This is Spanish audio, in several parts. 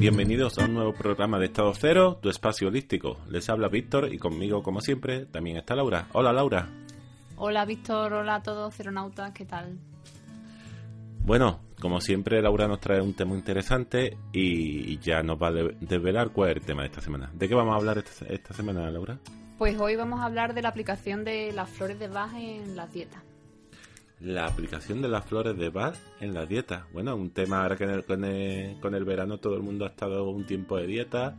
Bienvenidos a un nuevo programa de Estado Cero, tu espacio holístico. Les habla Víctor y conmigo, como siempre, también está Laura. Hola, Laura. Hola, Víctor. Hola a todos, ceronautas. ¿Qué tal? Bueno, como siempre, Laura nos trae un tema interesante y ya nos va a desvelar cuál es el tema de esta semana. ¿De qué vamos a hablar esta, esta semana, Laura? Pues hoy vamos a hablar de la aplicación de las flores de Bach en la dieta. La aplicación de las flores de Bach en la dieta. Bueno, un tema ahora que con, el, con, el, verano todo el mundo ha estado un tiempo de dieta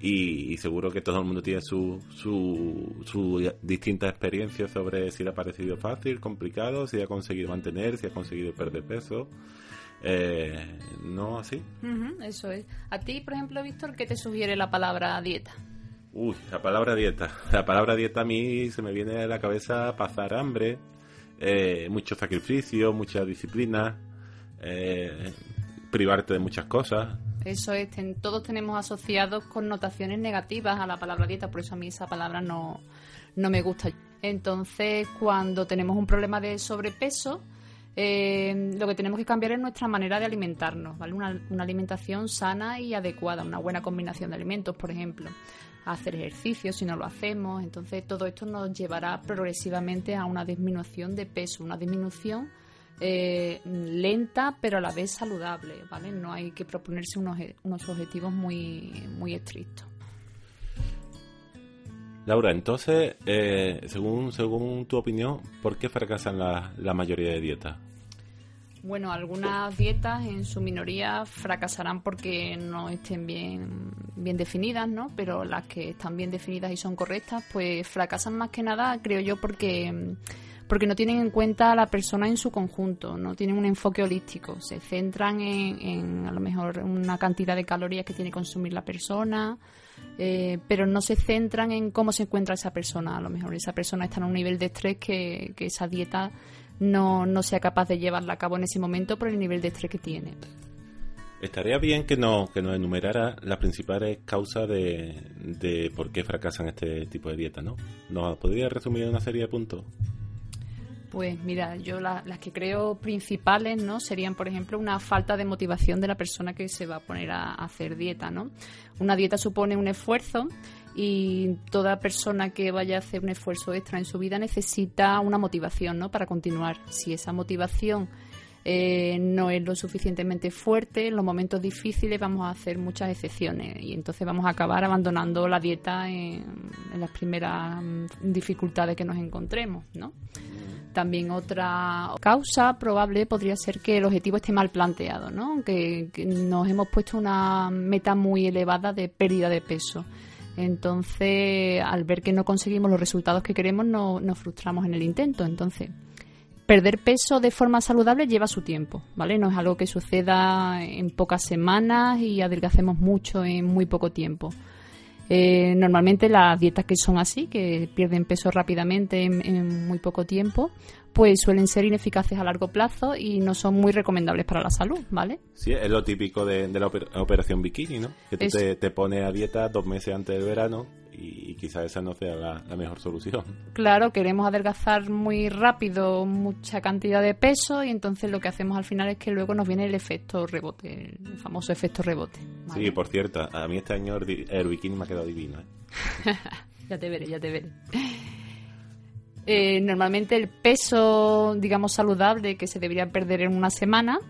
y, seguro que todo el mundo tiene su, su, su distintas experiencias sobre si le ha parecido fácil, complicado, si ha conseguido mantener, si ha conseguido perder peso. Eh, ¿No así? eso es. A ti, por ejemplo, Víctor, ¿qué te sugiere la palabra dieta? Uy, la palabra dieta. La palabra dieta a mí se me viene a la cabeza pasar hambre, eh, mucho sacrificio, mucha disciplina, eh, privarte de muchas cosas. Eso es, todos tenemos asociados connotaciones negativas a la palabra dieta, por eso a mí esa palabra no, no me gusta. Entonces, cuando tenemos un problema de sobrepeso, eh, lo que tenemos que cambiar es nuestra manera de alimentarnos, ¿vale? Una, una, alimentación sana y adecuada, una buena combinación de alimentos, por ejemplo hacer ejercicio si no lo hacemos. Entonces todo esto nos llevará progresivamente a una disminución de peso, una disminución eh, lenta pero a la vez saludable, ¿vale? No hay que proponerse unos, unos objetivos muy, muy estrictos. Laura, entonces, eh, según, según tu opinión, ¿por qué fracasan la, la mayoría de dietas? Bueno, algunas dietas en su minoría fracasarán porque no estén bien, bien definidas, ¿no? Pero las que están bien definidas y son correctas, pues fracasan más que nada, creo yo, porque porque no tienen en cuenta a la persona en su conjunto, no tienen un enfoque holístico, se centran en, a lo mejor una cantidad de calorías que tiene que consumir la persona, eh, pero no se centran en cómo se encuentra esa persona, a lo mejor esa persona está en un nivel de estrés que, que esa dieta no, no sea capaz de llevarla a cabo en ese momento por el nivel de estrés que tiene. Estaría bien que nos, que nos enumerara las principales causas de, de por qué fracasan este tipo de dieta, ¿no? ¿Nos podría resumir en una serie de puntos? Pues mira, yo las que creo principales, ¿no? Serían, por ejemplo, una falta de motivación de la persona que se va a poner a, a hacer dieta, ¿no? Una dieta supone un esfuerzo y toda persona que vaya a hacer un esfuerzo extra en su vida necesita una motivación ¿no? para continuar. Si esa motivación eh, no es lo suficientemente fuerte, en los momentos difíciles vamos a hacer muchas excepciones y entonces vamos a acabar abandonando la dieta en, las primeras mm, dificultades que nos encontremos. ¿no? También otra causa probable podría ser que el objetivo esté mal planteado, ¿no? que nos hemos puesto una meta muy elevada de pérdida de peso entonces, al ver que no conseguimos los resultados que queremos, no, nos frustramos en el intento. Entonces, perder peso de forma saludable lleva su tiempo, ¿vale? No es algo que suceda en pocas semanas y adelgacemos mucho en muy poco tiempo. Eh, normalmente las dietas que son así, que pierden peso rápidamente en, muy poco tiempo, pues suelen ser ineficaces a largo plazo y no son muy recomendables para la salud, ¿vale? Sí, es lo típico de, la operación bikini, ¿no? Que tú te, te, pones a dieta dos meses antes del verano y, quizás esa no sea la, mejor solución. Claro, queremos adelgazar muy rápido mucha cantidad de peso y entonces lo que hacemos al final es que luego nos viene el efecto rebote, el famoso efecto rebote. Sí, por cierto, a mí este año el bikini me ha quedado divino. ¿eh? ya te veré, ya te veré. Eh, normalmente el peso, digamos, saludable que se debería perder en una semana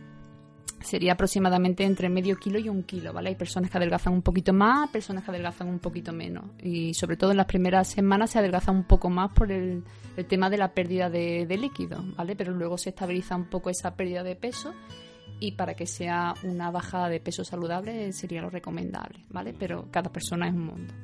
sería aproximadamente entre medio kilo y un kilo, ¿vale? Hay personas que adelgazan un poquito más, personas que adelgazan un poquito menos. Y sobre todo en las primeras semanas se adelgaza un poco más por el, tema de la pérdida de, líquido, ¿vale? Pero luego se estabiliza un poco esa pérdida de peso y para que sea una bajada de peso saludable sería lo recomendable, ¿vale? Pero cada persona es un mundo.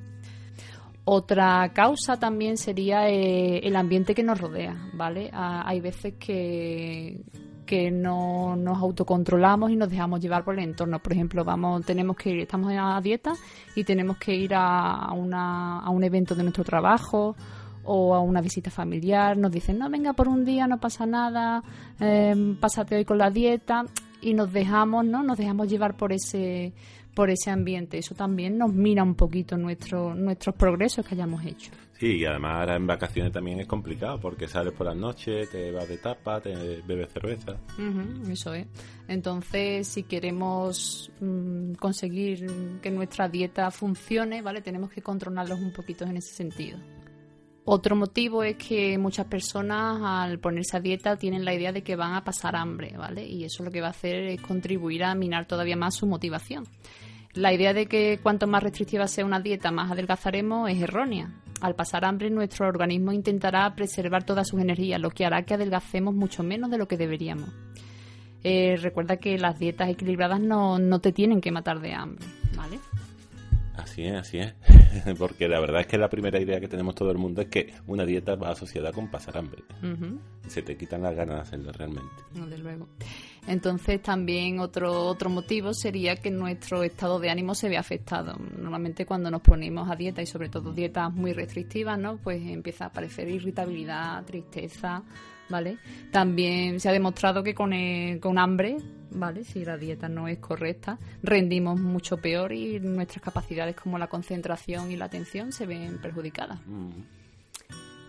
Otra causa también sería eh, el ambiente que nos rodea, ¿vale? Ah, hay veces que que no nos autocontrolamos y nos dejamos llevar por el entorno. Por ejemplo, vamos, tenemos que ir, estamos a dieta y tenemos que ir a, una, a un evento de nuestro trabajo o a una visita familiar. Nos dicen, no, venga por un día, no pasa nada, eh, pásate hoy con la dieta y nos dejamos, ¿no? Nos dejamos llevar por ese por ese ambiente. Eso también nos mira un poquito nuestro, nuestros progresos que hayamos hecho. Sí, y además ahora en vacaciones también es complicado porque sales por las noches, te vas de tapa, te bebes cerveza. eso es. Entonces, si queremos mm, conseguir que nuestra dieta funcione, ¿vale? Tenemos que controlarlos un poquito en ese sentido. Otro motivo es que muchas personas al ponerse a dieta tienen la idea de que van a pasar hambre, ¿vale? Y eso lo que va a hacer es contribuir a minar todavía más su motivación. La idea de que cuanto más restrictiva sea una dieta, más adelgazaremos es errónea. Al pasar hambre, nuestro organismo intentará preservar todas sus energías, lo que hará que adelgacemos mucho menos de lo que deberíamos. Eh, recuerda que las dietas equilibradas no, no te tienen que matar de hambre, ¿vale? Así es, así es. Porque la verdad es que la primera idea que tenemos todo el mundo es que una dieta va asociada con pasar hambre. Se te quitan las ganas de hacerlo realmente. desde luego. Entonces también otro, otro motivo sería que nuestro estado de ánimo se ve afectado. Normalmente cuando nos ponemos a dieta y sobre todo dietas muy restrictivas, ¿no? Pues empieza a aparecer irritabilidad, tristeza, ¿vale? También se ha demostrado que con, con hambre, ¿vale? Si la dieta no es correcta, rendimos mucho peor y nuestras capacidades como la concentración y la atención se ven perjudicadas. Mm.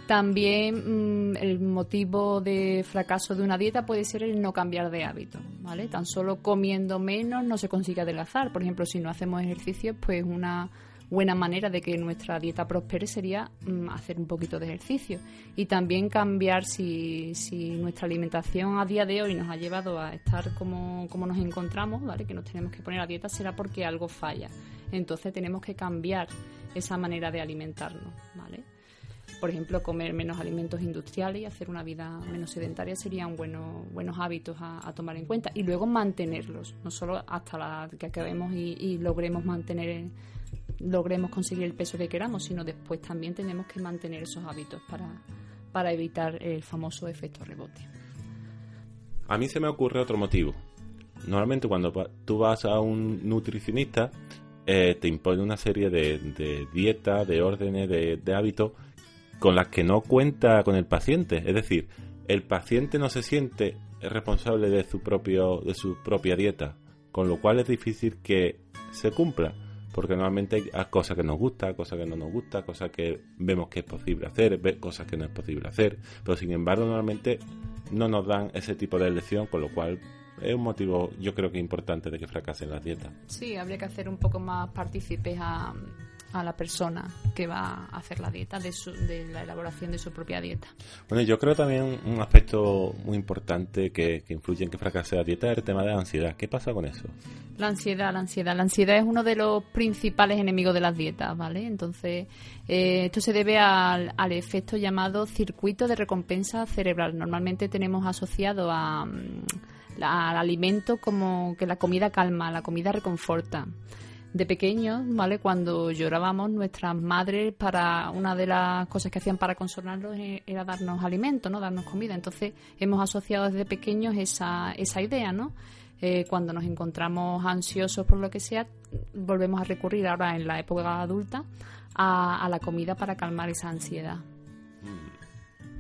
También mm, el motivo de fracaso de una dieta puede ser el no cambiar de hábito, ¿vale? Tan solo comiendo menos no se consigue adelgazar. Por ejemplo, si no hacemos ejercicio, pues una buena manera de que nuestra dieta prospere sería mm, hacer un poquito de ejercicio y también cambiar si, si, nuestra alimentación a día de hoy nos ha llevado a estar como, como nos encontramos, ¿vale? que nos tenemos que poner a dieta, será porque algo falla. Entonces tenemos que cambiar esa manera de alimentarnos. ¿vale? Por ejemplo, comer menos alimentos industriales y hacer una vida menos sedentaria serían buenos, buenos hábitos a, tomar en cuenta. Y luego mantenerlos, no solo hasta la que acabemos y, y logremos mantener logremos conseguir el peso que queramos, sino después también tenemos que mantener esos hábitos para, para evitar el famoso efecto rebote. A mí se me ocurre otro motivo. Normalmente cuando tú vas a un nutricionista, eh, te impone una serie de, dietas, de órdenes, de, de hábitos con las que no cuenta con el paciente. Es decir, el paciente no se siente responsable de su propio de su propia dieta, con lo cual es difícil que se cumpla porque normalmente hay cosas que nos gusta, cosas que no nos gusta, cosas que vemos que es posible hacer, cosas que no es posible hacer, pero sin embargo normalmente no nos dan ese tipo de elección, con lo cual es un motivo yo creo que importante de que fracasen las dietas. Sí, habría que hacer un poco más partícipes a a la persona que va a hacer la dieta, de, de la elaboración de su propia dieta. Bueno, yo creo también un aspecto muy importante que, influye en que fracase la dieta es el tema de la ansiedad. ¿Qué pasa con eso? La ansiedad, la ansiedad. La ansiedad es uno de los principales enemigos de las dietas, ¿vale? Entonces, eh, esto se debe al, al, efecto llamado circuito de recompensa cerebral. Normalmente tenemos asociado a, mm, al alimento como que la comida calma, la comida reconforta de pequeños, ¿vale? Cuando llorábamos, nuestras madres, para una de las cosas que hacían para consolarnos e, era darnos alimento, ¿no? Darnos comida. Entonces, hemos asociado desde pequeños esa, esa idea, ¿no? Eh, cuando nos encontramos ansiosos por lo que sea, volvemos a recurrir ahora en la época adulta a, la comida para calmar esa ansiedad.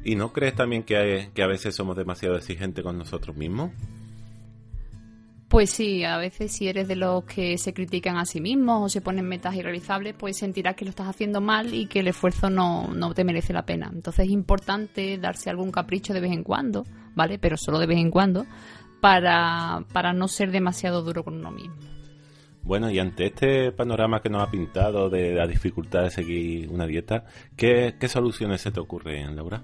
¿Y no crees también que, que a veces somos demasiado exigentes con nosotros mismos? Pues sí, a veces si eres de los que se critican a sí mismos o se ponen metas irrealizables, pues sentirás que lo estás haciendo mal y que el esfuerzo no, no te merece la pena. Entonces es importante darse algún capricho de vez en cuando, ¿vale? Pero solo de vez en cuando, para, para no ser demasiado duro con uno mismo. Bueno, y ante este panorama que nos ha pintado de la dificultad de seguir una dieta, ¿qué, qué soluciones se te ocurren, Laura?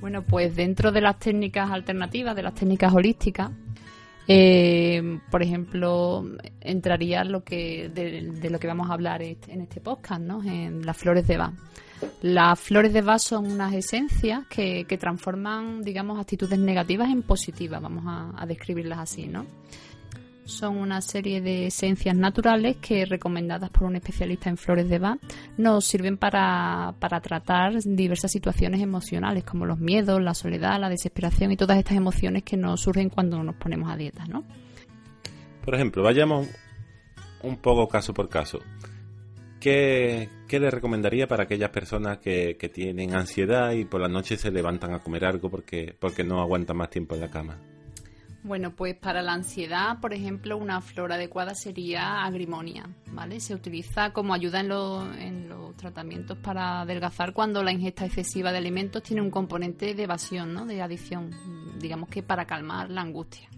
Bueno, pues dentro de las técnicas alternativas, de las técnicas holísticas, eh, por ejemplo, entraría lo que de, lo que vamos a hablar en este podcast, ¿no? En las flores de Bach. Las flores de Bach son unas esencias que, que transforman, digamos, actitudes negativas en positivas, vamos a, a describirlas así, ¿no? Son una serie de esencias naturales que, recomendadas por un especialista en flores de Bach, nos sirven para, para tratar diversas situaciones emocionales, como los miedos, la soledad, la desesperación y todas estas emociones que nos surgen cuando nos ponemos a dieta, ¿no? Por ejemplo, vayamos un poco caso por caso. ¿Qué, qué le recomendaría para aquellas personas que, que tienen ansiedad y por la noche se levantan a comer algo porque, porque no aguantan más tiempo en la cama? Bueno, pues para la ansiedad, por ejemplo, una flor adecuada sería agrimonia, ¿vale? Se utiliza como ayuda en, en los tratamientos para adelgazar cuando la ingesta excesiva de alimentos tiene un componente de evasión, ¿no? De adicción, digamos que para calmar la angustia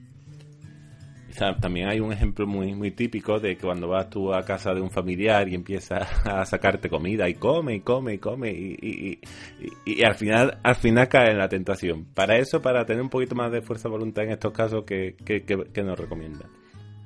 también hay un ejemplo muy muy típico de que cuando vas tú a casa de un familiar y empiezas a sacarte comida y come y come y come y, y, al final al final cae en la tentación. Para eso, para tener un poquito más de fuerza de voluntad en estos casos, que, que nos recomienda?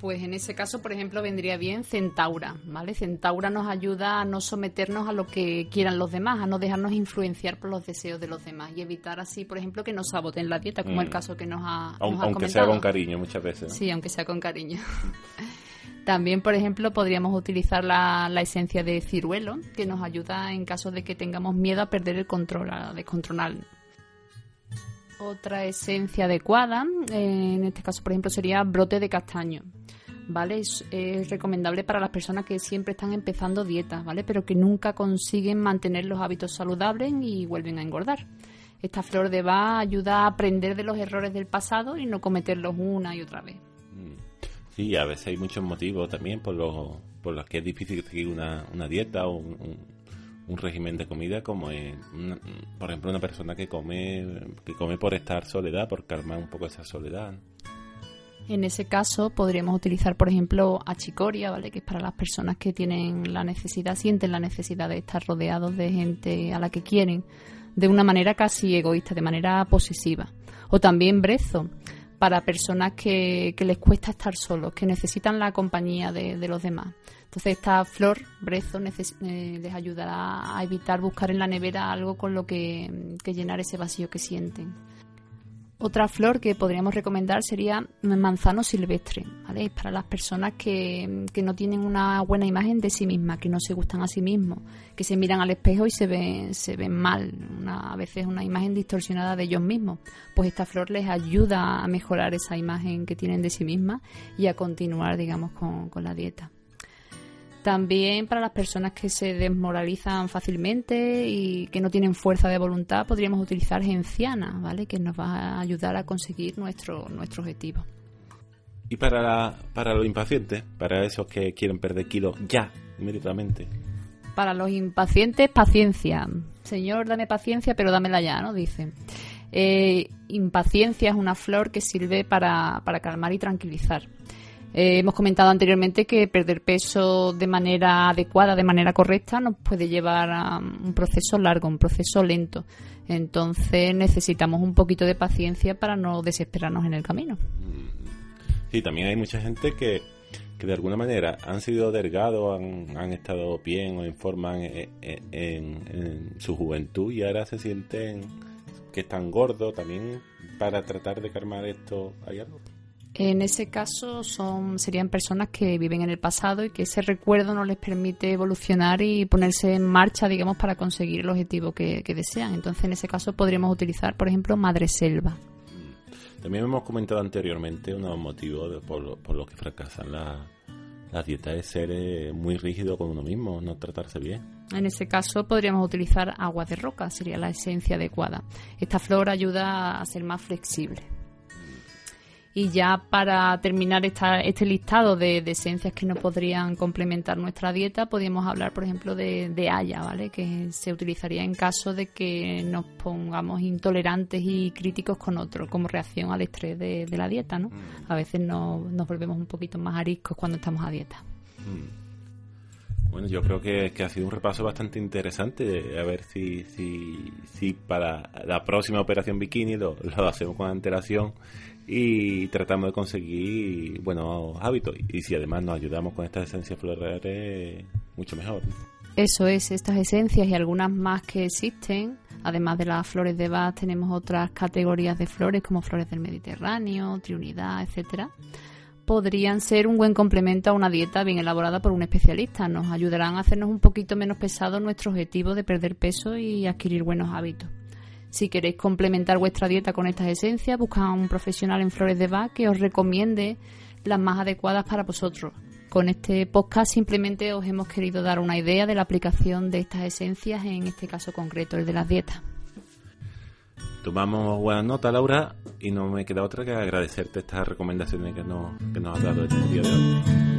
Pues en ese caso, por ejemplo, vendría bien Centaura, ¿vale? Centaura nos ayuda a no someternos a lo que quieran los demás, a no dejarnos influenciar por los deseos de los demás y evitar así, por ejemplo, que nos saboten la dieta, como el mm. caso que nos ha, Aunque sea con cariño muchas veces. Sí, aunque sea con cariño. También, por ejemplo, podríamos utilizar la, esencia de ciruelo, que nos ayuda en caso de que tengamos miedo a perder el control, a descontrolar otra esencia adecuada, eh, en este caso, por ejemplo, sería brote de castaño. ¿Vale? Es, recomendable para las personas que siempre están empezando dietas, ¿vale? Pero que nunca consiguen mantener los hábitos saludables y vuelven a engordar. Esta flor de va ayuda a aprender de los errores del pasado y no cometerlos una y otra vez. Mm. Sí, a veces hay muchos motivos también por los, por los que es difícil seguir una, una dieta o un un régimen de comida como es, por ejemplo, una persona que come, que come por estar soledad, por calmar un poco esa soledad. En ese caso podríamos utilizar, por ejemplo, achicoria, ¿vale? Que es para las personas que tienen la necesidad, sienten la necesidad de estar rodeados de gente a la que quieren, de una manera casi egoísta, de manera posesiva. O también brezo, para personas que, les cuesta estar solos, que necesitan la compañía de los demás. Entonces esta flor, brezo, eh, les ayudará a evitar buscar en la nevera algo con lo que, llenar ese vacío que sienten. Otra flor que podríamos recomendar sería manzano silvestre, ¿vale? Para las personas que, no tienen una buena imagen de sí mismas, que no se gustan a sí mismos, que se miran al espejo y se ven, se ven mal, a veces una imagen distorsionada de ellos mismos. Pues esta flor les ayuda a mejorar esa imagen que tienen de sí mismas y a continuar, digamos, con la dieta. También para las personas que se desmoralizan fácilmente y que no tienen fuerza de voluntad, podríamos utilizar genciana, ¿vale? Que nos va a ayudar a conseguir nuestro, nuestro objetivo. Y para, para los impacientes, para esos que quieren perder kilos ya, inmediatamente. Para los impacientes, paciencia. Señor, dame paciencia, pero dámela ya, ¿no? Dice. Eh, impaciencia es una flor que sirve para, para calmar y tranquilizar. Eh, hemos comentado anteriormente que perder peso de manera adecuada, de manera correcta, nos puede llevar a un proceso largo, un proceso lento. Entonces necesitamos un poquito de paciencia para no desesperarnos en el camino. Sí, también hay mucha gente que, de alguna manera han sido delgados, han, estado bien o en forma en, su juventud y ahora se sienten que están gordos. También para tratar de calmar esto, ¿hay algo? En ese caso son serían personas que viven en el pasado y que ese recuerdo no les permite evolucionar y ponerse en marcha, digamos, para conseguir el objetivo que, desean. Entonces, en ese caso podríamos utilizar, por ejemplo, Madre Selva. Mm. También hemos comentado anteriormente unos motivos por, por los que fracasan la, la dieta es ser eh, muy rígido con uno mismo, no tratarse bien. En ese caso podríamos utilizar agua de roca, sería la esencia adecuada. Esta flor ayuda a ser más flexible. Y ya para terminar esta, este listado de, esencias que no podrían complementar nuestra dieta, podríamos hablar, por ejemplo, de, de haya, ¿vale? Que se utilizaría en caso de que nos pongamos intolerantes y críticos con otro, como reacción al estrés de, la dieta, ¿no? Mm. A veces nos volvemos un poquito más ariscos cuando estamos a dieta. Mm. Bueno, yo creo que, ha sido un repaso bastante interesante. A ver si, si, si para la próxima operación bikini lo, lo hacemos con antelación y tratamos de conseguir buenos hábitos. Y si además nos ayudamos con estas esencias florales, mucho mejor. Eso es, estas esencias y algunas más que existen. Además de las flores de Bach, tenemos otras categorías de flores como flores del Mediterráneo, triunidad, etcétera. Podrían ser un buen complemento a una dieta bien elaborada por un especialista. Nos ayudarán a hacernos un poquito menos pesado nuestro objetivo de perder peso y adquirir buenos hábitos. Si queréis complementar vuestra dieta con estas esencias, buscad a un profesional en flores de Bach que os recomiende las más adecuadas para vosotros. Con este podcast simplemente os hemos querido dar una idea de la aplicación de estas esencias en este caso concreto, el de las dietas. Tomamos buena nota, Laura, y no me queda otra que agradecerte estas recomendaciones que nos, has dado este día de hoy.